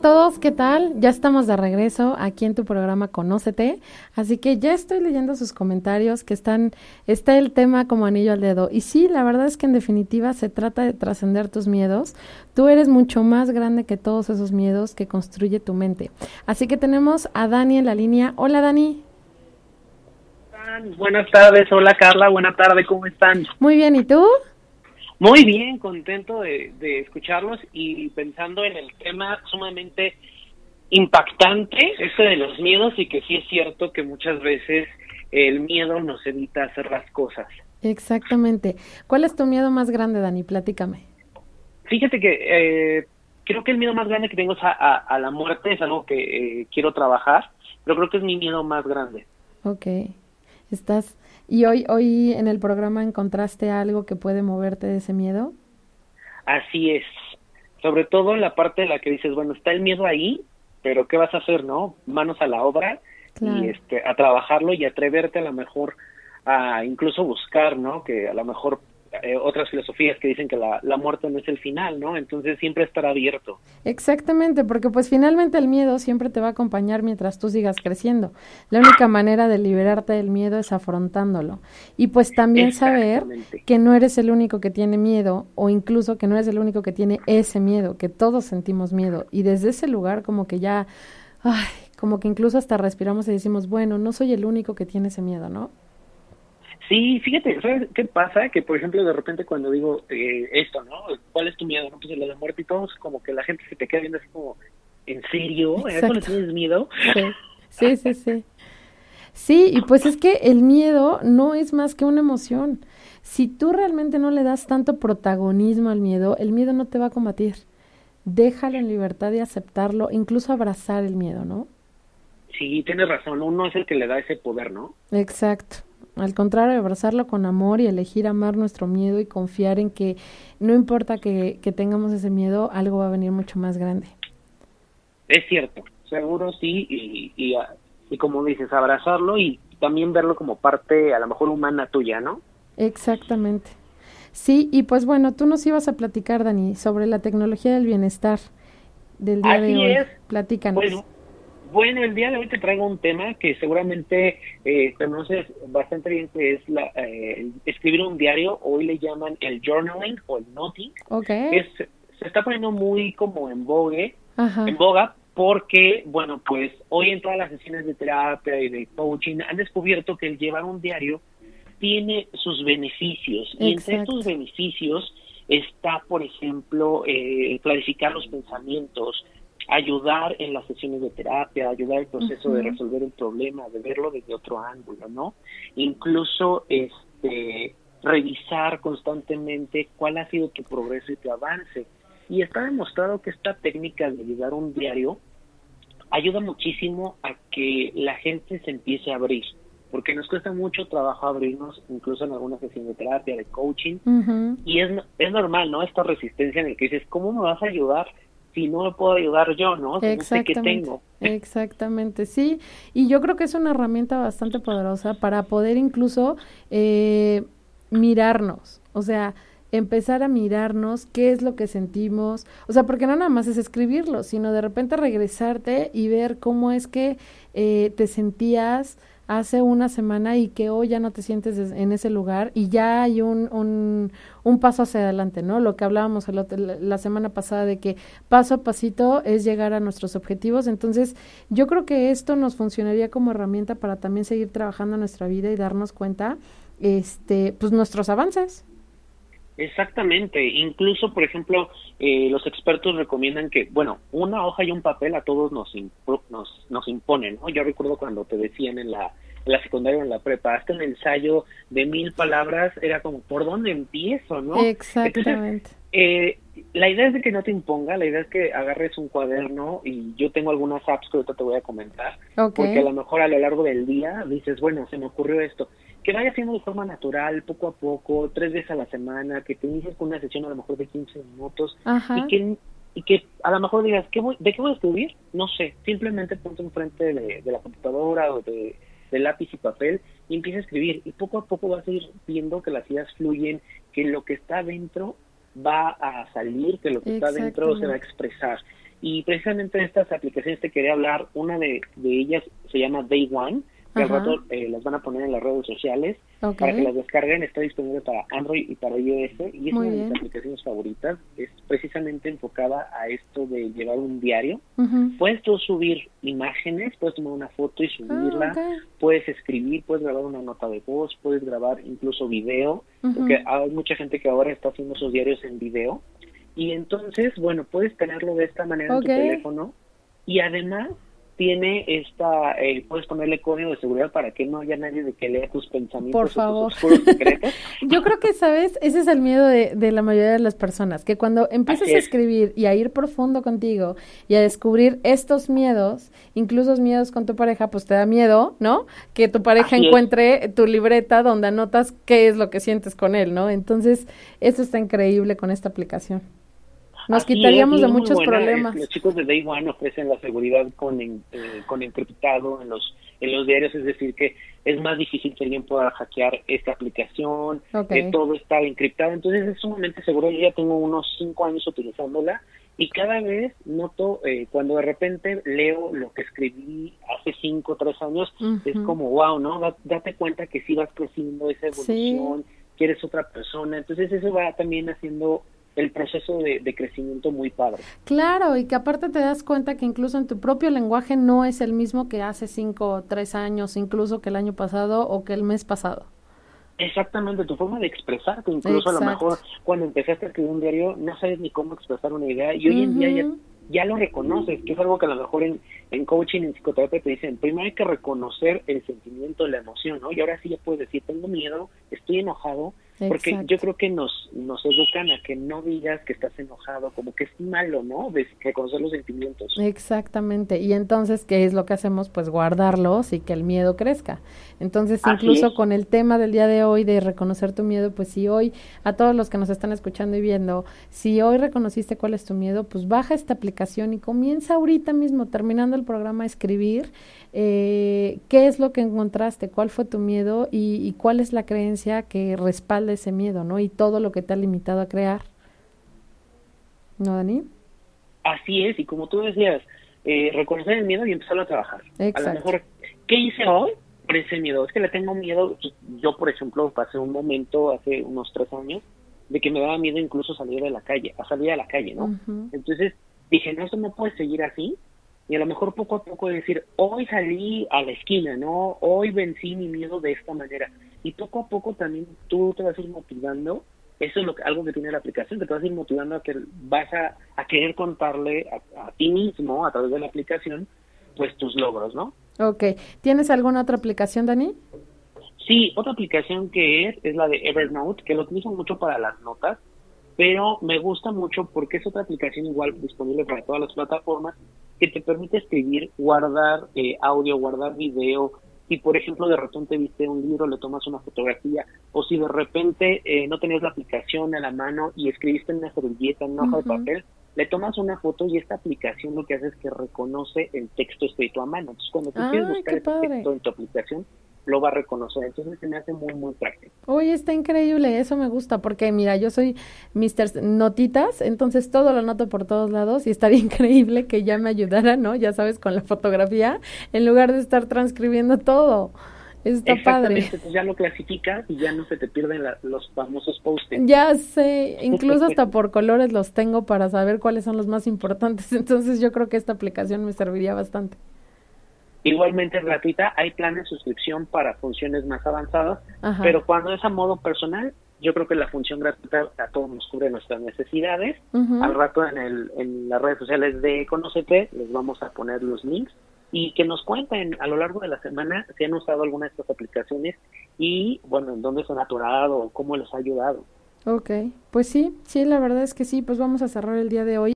todos, ¿qué tal? Ya estamos de regreso aquí en tu programa Conócete, así que ya estoy leyendo sus comentarios que están, está el tema como anillo al dedo. Y sí, la verdad es que en definitiva se trata de trascender tus miedos. Tú eres mucho más grande que todos esos miedos que construye tu mente. Así que tenemos a Dani en la línea. Hola Dani. Buenas tardes, hola Carla, buenas tardes, ¿cómo están? Muy bien, ¿y tú? Muy bien, contento de, escucharlos y pensando en el tema sumamente impactante, ese de los miedos y que sí es cierto que muchas veces el miedo nos evita hacer las cosas. Exactamente. ¿Cuál es tu miedo más grande, Dani? Platícame. Fíjate que eh, creo que el miedo más grande que tengo es a, la muerte, es algo que eh, quiero trabajar, pero creo que es mi miedo más grande. Ok. Estás ¿Y hoy, hoy en el programa encontraste algo que puede moverte de ese miedo? Así es. Sobre todo en la parte de la que dices, bueno, está el miedo ahí, pero ¿qué vas a hacer, no? Manos a la obra y este, a trabajarlo y atreverte a lo mejor a incluso buscar, ¿no? Que a lo mejor eh, otras filosofías que dicen que la, la, muerte no es el final, ¿no? Entonces siempre estar abierto. Exactamente, porque pues finalmente el miedo siempre te va a acompañar mientras tú sigas creciendo. La única manera de liberarte del miedo es afrontándolo. Y pues también saber que no eres el único que tiene miedo o incluso que no eres el único que tiene ese miedo, que todos sentimos miedo. Y desde ese lugar como que ya, ay, como que incluso hasta respiramos y decimos, bueno, no soy el único que tiene ese miedo, ¿no? Sí, fíjate, ¿sabes qué pasa? Que, por ejemplo, de repente cuando digo eh, esto, ¿no? ¿Cuál es tu miedo? No, pues la de muerte y todos, como que la gente se te queda viendo así como, ¿en serio? ¿A eso le tienes miedo? Sí. sí, sí, sí. y pues es que el miedo no es más que una emoción. Si tú realmente no le das tanto protagonismo al miedo, el miedo no te va a combatir. Déjalo en libertad de aceptarlo, incluso abrazar el miedo, ¿no? Sí, tienes razón, uno es el que le da ese poder, ¿no? Exacto. Al contrario, abrazarlo con amor y elegir amar nuestro miedo y confiar en que no importa que, tengamos ese miedo, algo va a venir mucho más grande. Es cierto, seguro sí, y, y, como dices, abrazarlo y también verlo como parte a lo mejor humana tuya, ¿no? Exactamente. Sí, y pues bueno, tú nos ibas a platicar, Dani, sobre la tecnología del bienestar del día de hoy. Es. Platícanos. Bueno, el día de hoy te traigo un tema que seguramente eh, conoces bastante bien, que es la, eh, escribir un diario. Hoy le llaman el journaling o el noting. Okay. se está poniendo muy como en vogue, en boga, porque, bueno, pues hoy en todas las sesiones de terapia y de coaching han descubierto que el llevar un diario tiene sus beneficios. Y entre estos beneficios está, por ejemplo, eh, clarificar los pensamientos, ayudar en las sesiones de terapia, ayudar el proceso de resolver un problema, de verlo desde otro ángulo, ¿no? Incluso este revisar constantemente cuál ha sido tu progreso y tu avance. Y está demostrado que esta técnica de llevar un diario ayuda muchísimo a que la gente se empiece a abrir, porque nos cuesta mucho trabajo abrirnos, incluso en alguna sesión de terapia, de coaching, y es, es normal, ¿no? Esta resistencia en el que dices, ¿cómo me vas a ayudar si no me puedo ayudar yo, ¿no? Exactamente. tengo. Exactamente, sí. Y yo creo que es una herramienta bastante poderosa para poder incluso eh, mirarnos, o sea, empezar a mirarnos qué es lo que sentimos, o sea, porque no nada más es escribirlo, sino de repente regresarte y ver cómo es que eh, te sentías hace una semana y que hoy ya no te sientes en ese lugar y ya hay un, un, un paso hacia adelante, ¿no? Lo que hablábamos la semana pasada de que paso a pasito es llegar a nuestros objetivos. Entonces, yo creo que esto nos funcionaría como herramienta para también seguir trabajando nuestra vida y darnos cuenta, este, pues nuestros avances. Exactamente. Incluso, por ejemplo, eh, los expertos recomiendan que, bueno, una hoja y un papel a todos nos, nos, nos imponen, ¿no? Yo recuerdo cuando te decían en la, en la secundaria o en la prepa, hasta un ensayo de mil palabras, era como, ¿por dónde empiezo, no? Exactamente. eh, la idea es de que no te imponga, la idea es que agarres un cuaderno y yo tengo algunas apps que ahorita te voy a comentar, porque a lo mejor a lo largo del día dices, bueno, se me ocurrió esto que vaya haciendo de forma natural, poco a poco, tres veces a la semana, que te inicies con una sesión a lo mejor de 15 minutos y que y que a lo mejor digas, ¿qué voy, ¿de qué voy a escribir? No sé, simplemente ponte enfrente de, de la computadora o de, lápiz y papel y empieza a escribir y poco a poco vas a ir viendo que las ideas fluyen, que lo que está dentro va a salir, que lo que está dentro se va a expresar. Y precisamente de estas aplicaciones te quería hablar. Una de, de ellas se llama Day One que al rato eh, las van a poner en las redes sociales para que las descarguen. Está disponible para Android y para iOS. Y es una de mis aplicaciones favoritas. Es precisamente enfocada a esto de llevar un diario. Puedes tú subir imágenes, puedes tomar una foto y ah, subirla, puedes escribir, puedes grabar una nota de voz, puedes grabar incluso video, porque hay mucha gente que ahora está haciendo esos diarios en video. Y entonces, bueno, puedes tenerlo de esta manera en tu teléfono. Y además tiene esta, eh, puedes ponerle código de seguridad para que no haya nadie de que lea tus pensamientos. Por favor. secretos. Yo creo que, ¿sabes? Ese es el miedo de, de la mayoría de las personas, que cuando empiezas a escribir y a ir profundo contigo y a descubrir estos miedos, incluso miedos con tu pareja, pues te da miedo, ¿no? Que tu pareja encuentre tu libreta donde anotas qué es lo que sientes con él, ¿no? Entonces, eso está increíble con esta aplicación. Nos quitaríamos de muchos problemas. los chicos de Day One ofrecen la seguridad con, eh, con encriptado en los, en los diarios, es decir, que es más difícil que alguien pueda hackear esta aplicación, que todo está encriptado. Entonces es sumamente seguro. Yo ya tengo unos cinco años utilizándola y cada vez noto, eh, cuando de repente leo lo que escribí hace cinco o tres años, es como, wow, ¿no? date cuenta que sí vas creciendo esa evolución, que eres otra persona. Entonces eso va también haciendo el proceso de, crecimiento muy padre. Claro, y que aparte te das cuenta que incluso en tu propio lenguaje no es el mismo que hace cinco o tres años, incluso que el año pasado o que el mes pasado. Exactamente, tu forma de expresarte, incluso a lo mejor cuando empezaste a escribir un diario no sabes ni cómo expresar una idea y hoy en día ya, ya, lo reconoces, que es algo que a lo mejor en, en coaching, en psicoterapia te dicen, primero hay que reconocer el sentimiento, la emoción, ¿no? Y ahora sí ya puedes decir, tengo miedo, estoy enojado, porque yo creo que nos, nos educan a que no digas que estás enojado, como que es malo, ¿no? De reconocer los sentimientos. Exactamente. Y entonces, ¿qué es lo que hacemos? Pues guardarlos y que el miedo crezca. Entonces, incluso con el tema del día de hoy de reconocer tu miedo, pues si hoy, a todos los que nos están escuchando y viendo, si hoy reconociste cuál es tu miedo, pues baja esta aplicación y comienza ahorita mismo, terminando el programa, a escribir eh, qué es lo que encontraste, cuál fue tu miedo y, y cuál es la creencia que respalda ese miedo, ¿no? Y todo lo que te ha limitado a crear. ¿No, Dani? Así es, y como tú decías, eh, reconocer el miedo y empezar a trabajar. A lo mejor, ¿qué hice hoy por ese miedo? Es que le tengo miedo, yo por ejemplo pasé un momento hace unos tres años de que me daba miedo incluso salir de la calle, a salir a la calle, ¿no? Entonces dije, no, eso no puede seguir así, y a lo mejor poco a poco decir, hoy salí a la esquina, ¿no? Hoy vencí mi miedo de esta manera. Y poco a poco también tú te vas a ir motivando. Eso es lo que, algo que tiene la aplicación, que te vas a ir motivando a que vas a, a querer contarle a, ti mismo, a través de la aplicación, pues tus logros, ¿no? Ok. ¿Tienes alguna otra aplicación, Dani? Sí, otra aplicación que es, es la de Evernote, que lo utilizo mucho para las notas, pero me gusta mucho porque es otra aplicación igual disponible para todas las plataformas que te permite escribir, guardar eh, audio, guardar video. Si, por ejemplo, de repente viste un libro, le tomas una fotografía, o si de repente eh, no tenías la aplicación a la mano y escribiste en una servilleta, en una hoja de papel, le tomas una foto y esta aplicación lo que hace es que reconoce el texto escrito a mano. Entonces, cuando tú quieres buscar el texto en tu aplicación, lo va a reconocer. Entonces se me hace muy, muy práctico. Oye, está increíble, eso me gusta, porque mira, yo soy Mr. Notitas, entonces todo lo noto por todos lados y estaría increíble que ya me ayudara, ¿no? Ya sabes, con la fotografía, en lugar de estar transcribiendo todo. Está padre. Pues ya lo clasificas y ya no se te pierden los famosos posts. Ya sé, incluso hasta por colores los tengo para saber cuáles son los más importantes. Entonces yo creo que esta aplicación me serviría bastante. Igualmente es gratuita, hay planes de suscripción para funciones más avanzadas, pero cuando es a modo personal, yo creo que la función gratuita a todos nos cubre nuestras necesidades. Al rato en, el, en las redes sociales de Conocete les vamos a poner los links y que nos cuenten a lo largo de la semana si han usado alguna de estas aplicaciones y, bueno, en dónde se han atorado o cómo les ha ayudado. Ok, pues sí, sí, la verdad es que sí, pues vamos a cerrar el día de hoy.